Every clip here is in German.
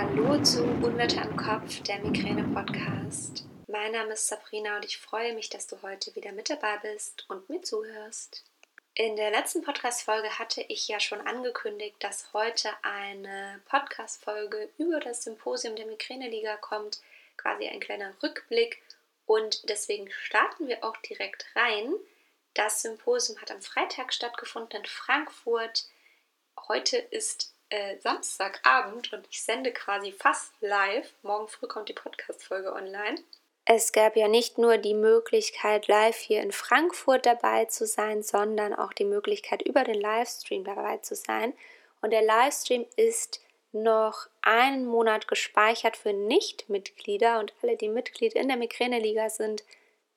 Hallo zu Unwetter im Kopf, der Migräne-Podcast. Mein Name ist Sabrina und ich freue mich, dass du heute wieder mit dabei bist und mir zuhörst. In der letzten Podcast-Folge hatte ich ja schon angekündigt, dass heute eine Podcast-Folge über das Symposium der Migräne-Liga kommt, quasi ein kleiner Rückblick und deswegen starten wir auch direkt rein. Das Symposium hat am Freitag stattgefunden in Frankfurt. Heute ist äh, Samstagabend und ich sende quasi fast live. Morgen früh kommt die Podcast-Folge online. Es gab ja nicht nur die Möglichkeit, live hier in Frankfurt dabei zu sein, sondern auch die Möglichkeit, über den Livestream dabei zu sein. Und der Livestream ist noch einen Monat gespeichert für Nichtmitglieder und alle, die Mitglied in der Migräne-Liga sind,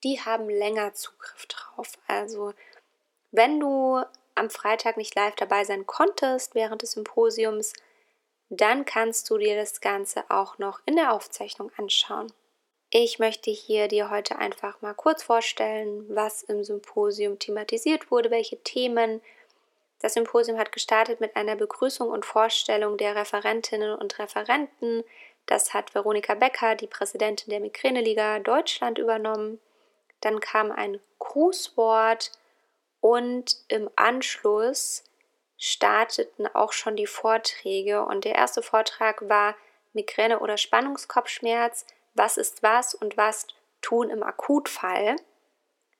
die haben länger Zugriff drauf. Also, wenn du am Freitag nicht live dabei sein konntest während des Symposiums, dann kannst du dir das Ganze auch noch in der Aufzeichnung anschauen. Ich möchte hier dir heute einfach mal kurz vorstellen, was im Symposium thematisiert wurde, welche Themen. Das Symposium hat gestartet mit einer Begrüßung und Vorstellung der Referentinnen und Referenten. Das hat Veronika Becker, die Präsidentin der Migräneliga Deutschland, übernommen. Dann kam ein Grußwort und im Anschluss starteten auch schon die Vorträge und der erste Vortrag war Migräne oder Spannungskopfschmerz, was ist was und was tun im Akutfall.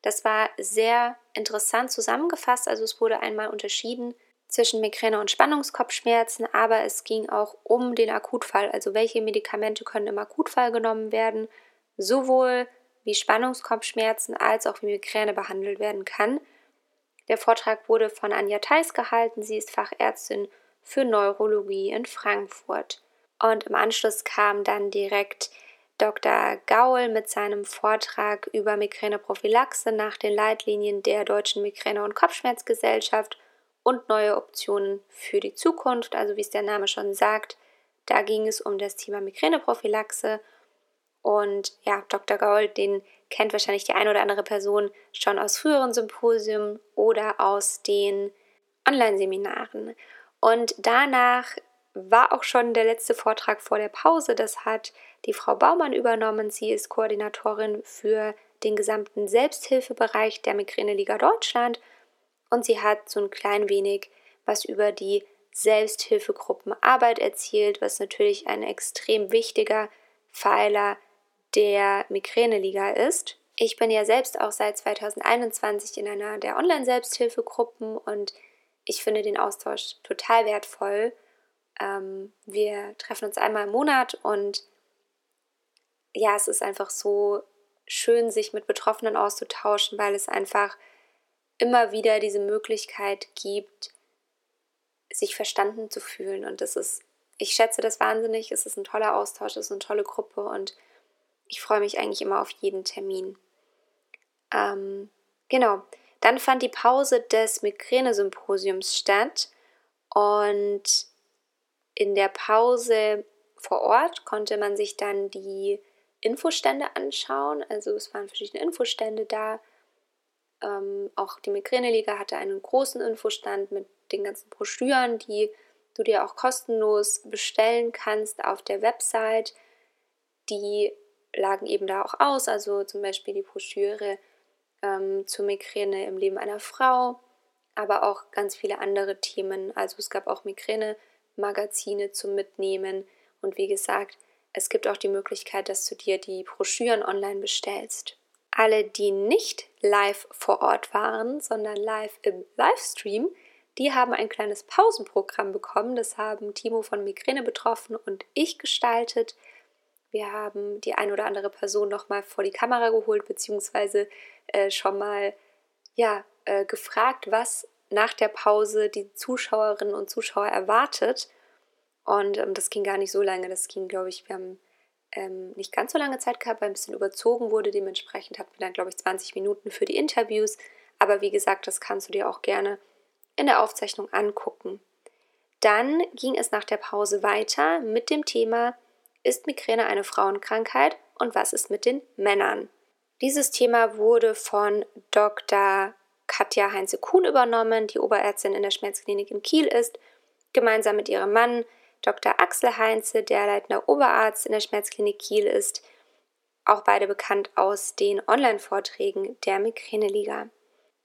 Das war sehr interessant zusammengefasst, also es wurde einmal unterschieden zwischen Migräne und Spannungskopfschmerzen, aber es ging auch um den Akutfall, also welche Medikamente können im Akutfall genommen werden, sowohl wie Spannungskopfschmerzen als auch wie Migräne behandelt werden kann. Der Vortrag wurde von Anja Theis gehalten. Sie ist Fachärztin für Neurologie in Frankfurt. Und im Anschluss kam dann direkt Dr. Gaul mit seinem Vortrag über Migräneprophylaxe nach den Leitlinien der Deutschen Migräne- und Kopfschmerzgesellschaft und neue Optionen für die Zukunft. Also wie es der Name schon sagt, da ging es um das Thema Migräneprophylaxe. Und ja, Dr. Gaul, den kennt wahrscheinlich die eine oder andere Person schon aus früheren Symposien oder aus den Online-Seminaren. Und danach war auch schon der letzte Vortrag vor der Pause. Das hat die Frau Baumann übernommen. Sie ist Koordinatorin für den gesamten Selbsthilfebereich der Migräne-Liga Deutschland und sie hat so ein klein wenig was über die Selbsthilfegruppenarbeit erzählt, was natürlich ein extrem wichtiger Pfeiler der Migräne-Liga ist. Ich bin ja selbst auch seit 2021 in einer der Online-Selbsthilfegruppen und ich finde den Austausch total wertvoll. Ähm, wir treffen uns einmal im Monat und ja, es ist einfach so schön, sich mit Betroffenen auszutauschen, weil es einfach immer wieder diese Möglichkeit gibt, sich verstanden zu fühlen. Und das ist, ich schätze das wahnsinnig, es ist ein toller Austausch, es ist eine tolle Gruppe und ich freue mich eigentlich immer auf jeden Termin. Ähm, genau. Dann fand die Pause des Migräne-Symposiums statt und in der Pause vor Ort konnte man sich dann die Infostände anschauen. Also es waren verschiedene Infostände da. Ähm, auch die Migräneliga hatte einen großen Infostand mit den ganzen Broschüren, die du dir auch kostenlos bestellen kannst auf der Website. Die lagen eben da auch aus, also zum Beispiel die Broschüre ähm, zur Migräne im Leben einer Frau, aber auch ganz viele andere Themen. Also es gab auch Migräne-Magazine zum Mitnehmen und wie gesagt, es gibt auch die Möglichkeit, dass du dir die Broschüren online bestellst. Alle, die nicht live vor Ort waren, sondern live im Livestream, die haben ein kleines Pausenprogramm bekommen. Das haben Timo von Migräne betroffen und ich gestaltet. Wir haben die ein oder andere Person nochmal vor die Kamera geholt, beziehungsweise äh, schon mal ja, äh, gefragt, was nach der Pause die Zuschauerinnen und Zuschauer erwartet. Und ähm, das ging gar nicht so lange. Das ging, glaube ich, wir haben ähm, nicht ganz so lange Zeit gehabt, weil ein bisschen überzogen wurde. Dementsprechend hatten wir dann, glaube ich, 20 Minuten für die Interviews. Aber wie gesagt, das kannst du dir auch gerne in der Aufzeichnung angucken. Dann ging es nach der Pause weiter mit dem Thema ist Migräne eine Frauenkrankheit und was ist mit den Männern? Dieses Thema wurde von Dr. Katja Heinze-Kuhn übernommen, die Oberärztin in der Schmerzklinik in Kiel ist, gemeinsam mit ihrem Mann, Dr. Axel Heinze, der leitender Oberarzt in der Schmerzklinik Kiel ist, auch beide bekannt aus den Online-Vorträgen der Migräneliga.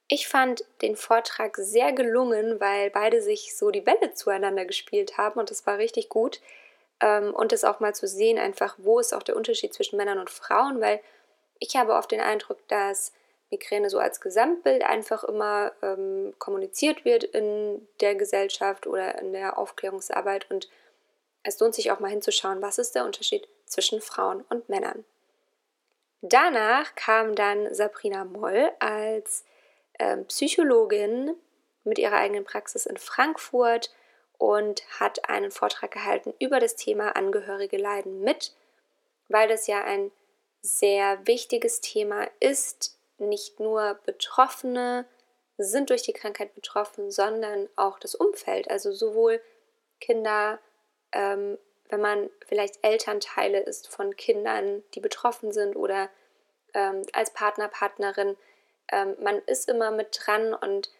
Ich fand den Vortrag sehr gelungen, weil beide sich so die Bälle zueinander gespielt haben und das war richtig gut. Ähm, und das auch mal zu sehen, einfach, wo ist auch der Unterschied zwischen Männern und Frauen, weil ich habe oft den Eindruck, dass Migräne so als Gesamtbild einfach immer ähm, kommuniziert wird in der Gesellschaft oder in der Aufklärungsarbeit und es lohnt sich auch mal hinzuschauen, was ist der Unterschied zwischen Frauen und Männern. Danach kam dann Sabrina Moll als ähm, Psychologin mit ihrer eigenen Praxis in Frankfurt und hat einen Vortrag gehalten über das Thema Angehörige leiden mit, weil das ja ein sehr wichtiges Thema ist. Nicht nur Betroffene sind durch die Krankheit betroffen, sondern auch das Umfeld, also sowohl Kinder, ähm, wenn man vielleicht Elternteile ist von Kindern, die betroffen sind oder ähm, als Partner, Partnerin. Ähm, man ist immer mit dran und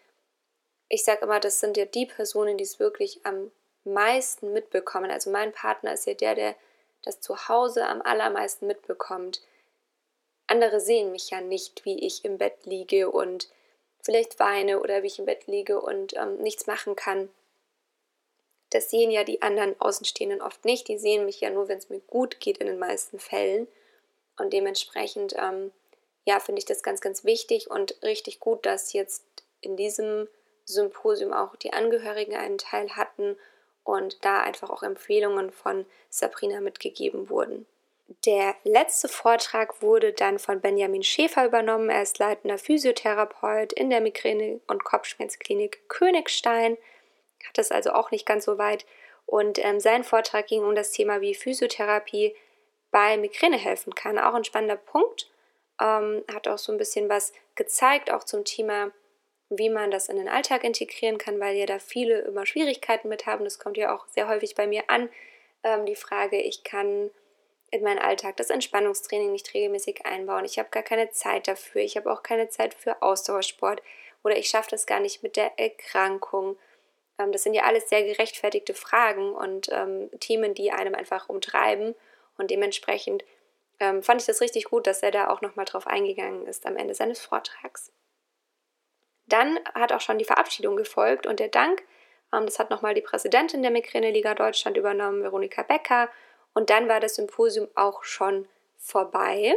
ich sage immer, das sind ja die Personen, die es wirklich am meisten mitbekommen. Also mein Partner ist ja der, der das zu Hause am allermeisten mitbekommt. Andere sehen mich ja nicht, wie ich im Bett liege und vielleicht weine oder wie ich im Bett liege und ähm, nichts machen kann. Das sehen ja die anderen Außenstehenden oft nicht. Die sehen mich ja nur, wenn es mir gut geht in den meisten Fällen. Und dementsprechend, ähm, ja, finde ich das ganz, ganz wichtig und richtig gut, dass jetzt in diesem Symposium auch die Angehörigen einen Teil hatten und da einfach auch Empfehlungen von Sabrina mitgegeben wurden. Der letzte Vortrag wurde dann von Benjamin Schäfer übernommen. Er ist leitender Physiotherapeut in der Migräne- und Kopfschmerzklinik Königstein, hat es also auch nicht ganz so weit. Und ähm, sein Vortrag ging um das Thema, wie Physiotherapie bei Migräne helfen kann. Auch ein spannender Punkt. Ähm, hat auch so ein bisschen was gezeigt, auch zum Thema, wie man das in den Alltag integrieren kann, weil ja da viele immer Schwierigkeiten mit haben. Das kommt ja auch sehr häufig bei mir an. Ähm, die Frage, ich kann in meinen Alltag das Entspannungstraining nicht regelmäßig einbauen. Ich habe gar keine Zeit dafür. Ich habe auch keine Zeit für Ausdauersport oder ich schaffe das gar nicht mit der Erkrankung. Ähm, das sind ja alles sehr gerechtfertigte Fragen und ähm, Themen, die einem einfach umtreiben. Und dementsprechend ähm, fand ich das richtig gut, dass er da auch nochmal drauf eingegangen ist am Ende seines Vortrags. Dann hat auch schon die Verabschiedung gefolgt und der Dank. Ähm, das hat nochmal die Präsidentin der Migräne-Liga Deutschland übernommen, Veronika Becker. Und dann war das Symposium auch schon vorbei.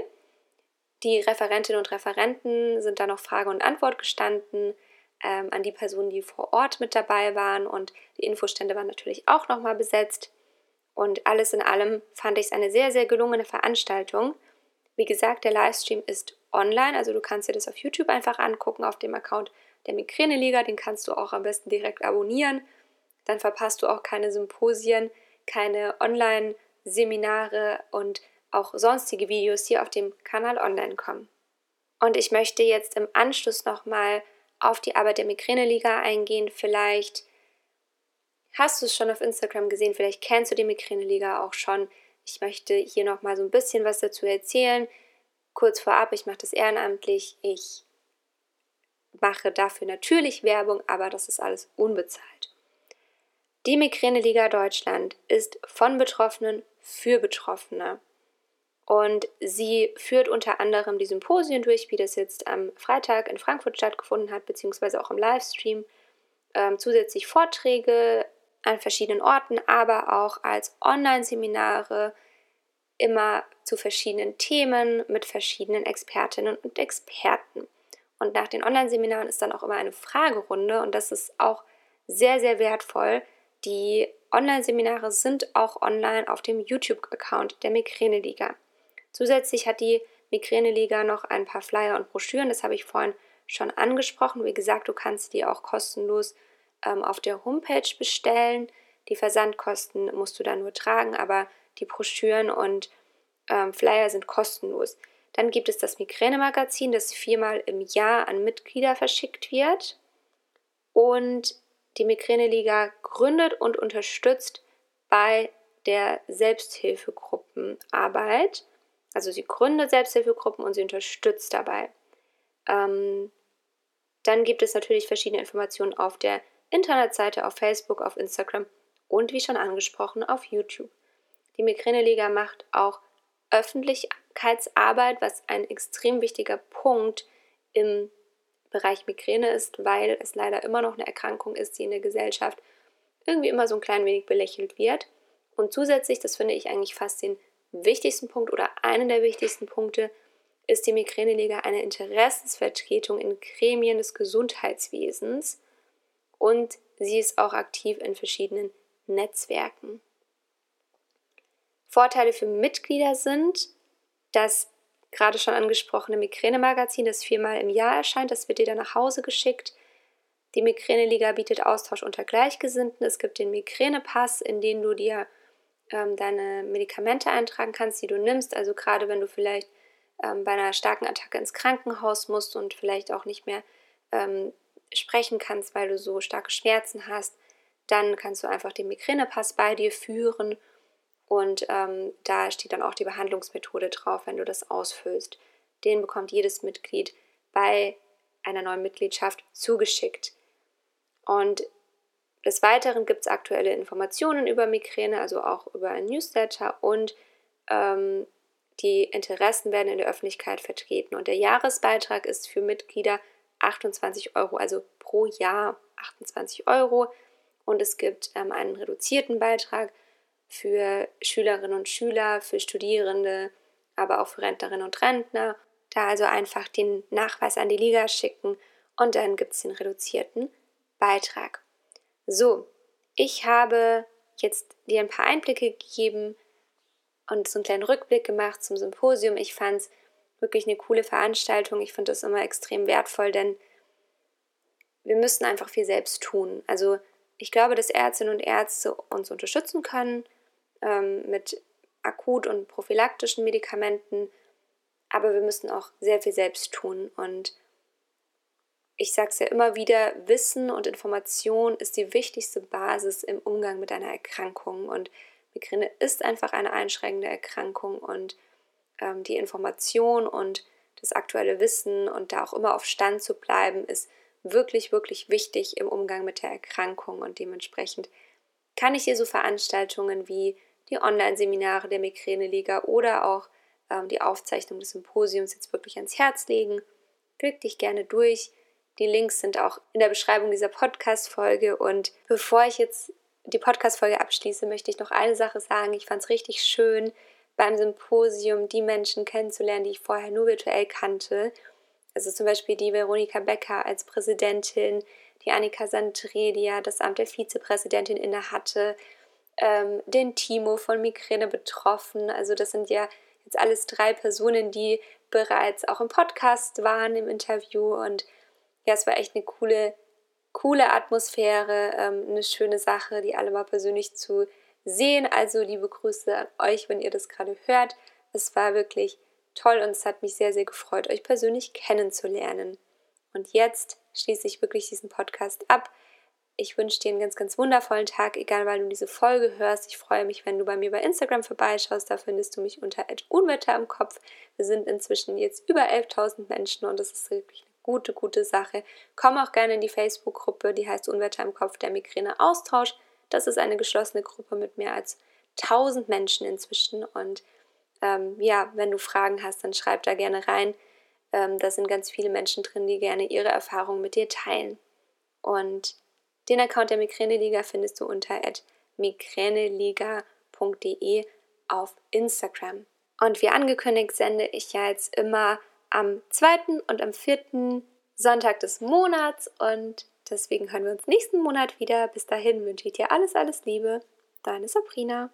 Die Referentinnen und Referenten sind da noch Frage und Antwort gestanden ähm, an die Personen, die vor Ort mit dabei waren. Und die Infostände waren natürlich auch nochmal besetzt. Und alles in allem fand ich es eine sehr, sehr gelungene Veranstaltung. Wie gesagt, der Livestream ist online, also du kannst dir das auf YouTube einfach angucken, auf dem Account der Migräne-Liga. Den kannst du auch am besten direkt abonnieren. Dann verpasst du auch keine Symposien, keine Online-Seminare und auch sonstige Videos, die auf dem Kanal online kommen. Und ich möchte jetzt im Anschluss nochmal auf die Arbeit der Migräne-Liga eingehen. Vielleicht hast du es schon auf Instagram gesehen, vielleicht kennst du die Migräne-Liga auch schon. Ich möchte hier nochmal so ein bisschen was dazu erzählen. Kurz vorab, ich mache das ehrenamtlich. Ich mache dafür natürlich Werbung, aber das ist alles unbezahlt. Die Migräne-Liga Deutschland ist von Betroffenen für Betroffene. Und sie führt unter anderem die Symposien durch, wie das jetzt am Freitag in Frankfurt stattgefunden hat, beziehungsweise auch im Livestream. Ähm, zusätzlich Vorträge an verschiedenen Orten, aber auch als Online-Seminare immer zu verschiedenen Themen mit verschiedenen Expertinnen und Experten. Und nach den Online-Seminaren ist dann auch immer eine Fragerunde und das ist auch sehr, sehr wertvoll. Die Online-Seminare sind auch online auf dem YouTube-Account der Migräne-Liga. Zusätzlich hat die Migräne-Liga noch ein paar Flyer und Broschüren, das habe ich vorhin schon angesprochen. Wie gesagt, du kannst die auch kostenlos ähm, auf der Homepage bestellen. Die Versandkosten musst du dann nur tragen, aber die Broschüren und ähm, Flyer sind kostenlos. Dann gibt es das Migräne-Magazin, das viermal im Jahr an Mitglieder verschickt wird. Und die Migräne-Liga gründet und unterstützt bei der Selbsthilfegruppenarbeit. Also sie gründet Selbsthilfegruppen und sie unterstützt dabei. Ähm, dann gibt es natürlich verschiedene Informationen auf der Internetseite, auf Facebook, auf Instagram und wie schon angesprochen auf YouTube. Die Migräneliga macht auch Öffentlichkeitsarbeit, was ein extrem wichtiger Punkt im Bereich Migräne ist, weil es leider immer noch eine Erkrankung ist, die in der Gesellschaft irgendwie immer so ein klein wenig belächelt wird. Und zusätzlich, das finde ich eigentlich fast den wichtigsten Punkt oder einen der wichtigsten Punkte, ist die Migräneliga eine Interessensvertretung in Gremien des Gesundheitswesens und sie ist auch aktiv in verschiedenen Netzwerken. Vorteile für Mitglieder sind, das gerade schon angesprochene Migräne-Magazin, das viermal im Jahr erscheint, das wird dir dann nach Hause geschickt. Die Migräne-Liga bietet Austausch unter Gleichgesinnten. Es gibt den Migräne-Pass, in den du dir ähm, deine Medikamente eintragen kannst, die du nimmst. Also gerade wenn du vielleicht ähm, bei einer starken Attacke ins Krankenhaus musst und vielleicht auch nicht mehr ähm, sprechen kannst, weil du so starke Schmerzen hast, dann kannst du einfach den Migränepass bei dir führen und ähm, da steht dann auch die Behandlungsmethode drauf, wenn du das ausfüllst. Den bekommt jedes Mitglied bei einer neuen Mitgliedschaft zugeschickt. Und des Weiteren gibt es aktuelle Informationen über Migräne, also auch über ein Newsletter und ähm, die Interessen werden in der Öffentlichkeit vertreten. Und der Jahresbeitrag ist für Mitglieder 28 Euro, also pro Jahr 28 Euro. Und es gibt ähm, einen reduzierten Beitrag für Schülerinnen und Schüler, für Studierende, aber auch für Rentnerinnen und Rentner. Da also einfach den Nachweis an die Liga schicken und dann gibt es den reduzierten Beitrag. So, ich habe jetzt dir ein paar Einblicke gegeben und so einen kleinen Rückblick gemacht zum Symposium. Ich fand es wirklich eine coole Veranstaltung. Ich finde das immer extrem wertvoll, denn wir müssen einfach viel selbst tun. Also ich glaube, dass Ärztinnen und Ärzte uns unterstützen können ähm, mit akut und prophylaktischen Medikamenten, aber wir müssen auch sehr viel selbst tun. Und ich sage es ja immer wieder, Wissen und Information ist die wichtigste Basis im Umgang mit einer Erkrankung. Und Migräne ist einfach eine einschränkende Erkrankung und ähm, die Information und das aktuelle Wissen und da auch immer auf Stand zu bleiben, ist wirklich, wirklich wichtig im Umgang mit der Erkrankung. Und dementsprechend kann ich hier so Veranstaltungen wie die Online-Seminare der Migräne-Liga oder auch ähm, die Aufzeichnung des Symposiums jetzt wirklich ans Herz legen. Klick dich gerne durch. Die Links sind auch in der Beschreibung dieser Podcast-Folge. Und bevor ich jetzt die Podcast-Folge abschließe, möchte ich noch eine Sache sagen. Ich fand es richtig schön, beim Symposium die Menschen kennenzulernen, die ich vorher nur virtuell kannte. Also zum Beispiel die Veronika Becker als Präsidentin, die Annika ja das Amt der Vizepräsidentin innehatte ähm, den Timo von Migräne betroffen. Also das sind ja jetzt alles drei Personen, die bereits auch im Podcast waren, im Interview. Und ja, es war echt eine coole, coole Atmosphäre, ähm, eine schöne Sache, die alle mal persönlich zu sehen. Also liebe Grüße an euch, wenn ihr das gerade hört. Es war wirklich toll und es hat mich sehr, sehr gefreut, euch persönlich kennenzulernen. Und jetzt schließe ich wirklich diesen Podcast ab. Ich wünsche dir einen ganz, ganz wundervollen Tag, egal weil du diese Folge hörst. Ich freue mich, wenn du bei mir bei Instagram vorbeischaust. Da findest du mich unter Unwetter im Kopf. Wir sind inzwischen jetzt über 11.000 Menschen und das ist wirklich eine gute, gute Sache. Komm auch gerne in die Facebook-Gruppe, die heißt Unwetter im Kopf, der Migräne Austausch. Das ist eine geschlossene Gruppe mit mehr als 1000 Menschen inzwischen. Und ähm, ja, wenn du Fragen hast, dann schreib da gerne rein. Ähm, da sind ganz viele Menschen drin, die gerne ihre Erfahrungen mit dir teilen. Und den Account der Migräneliga findest du unter migräneliga.de auf Instagram. Und wie angekündigt sende ich ja jetzt immer am zweiten und am vierten Sonntag des Monats und deswegen hören wir uns nächsten Monat wieder. Bis dahin wünsche ich dir alles, alles Liebe. Deine Sabrina.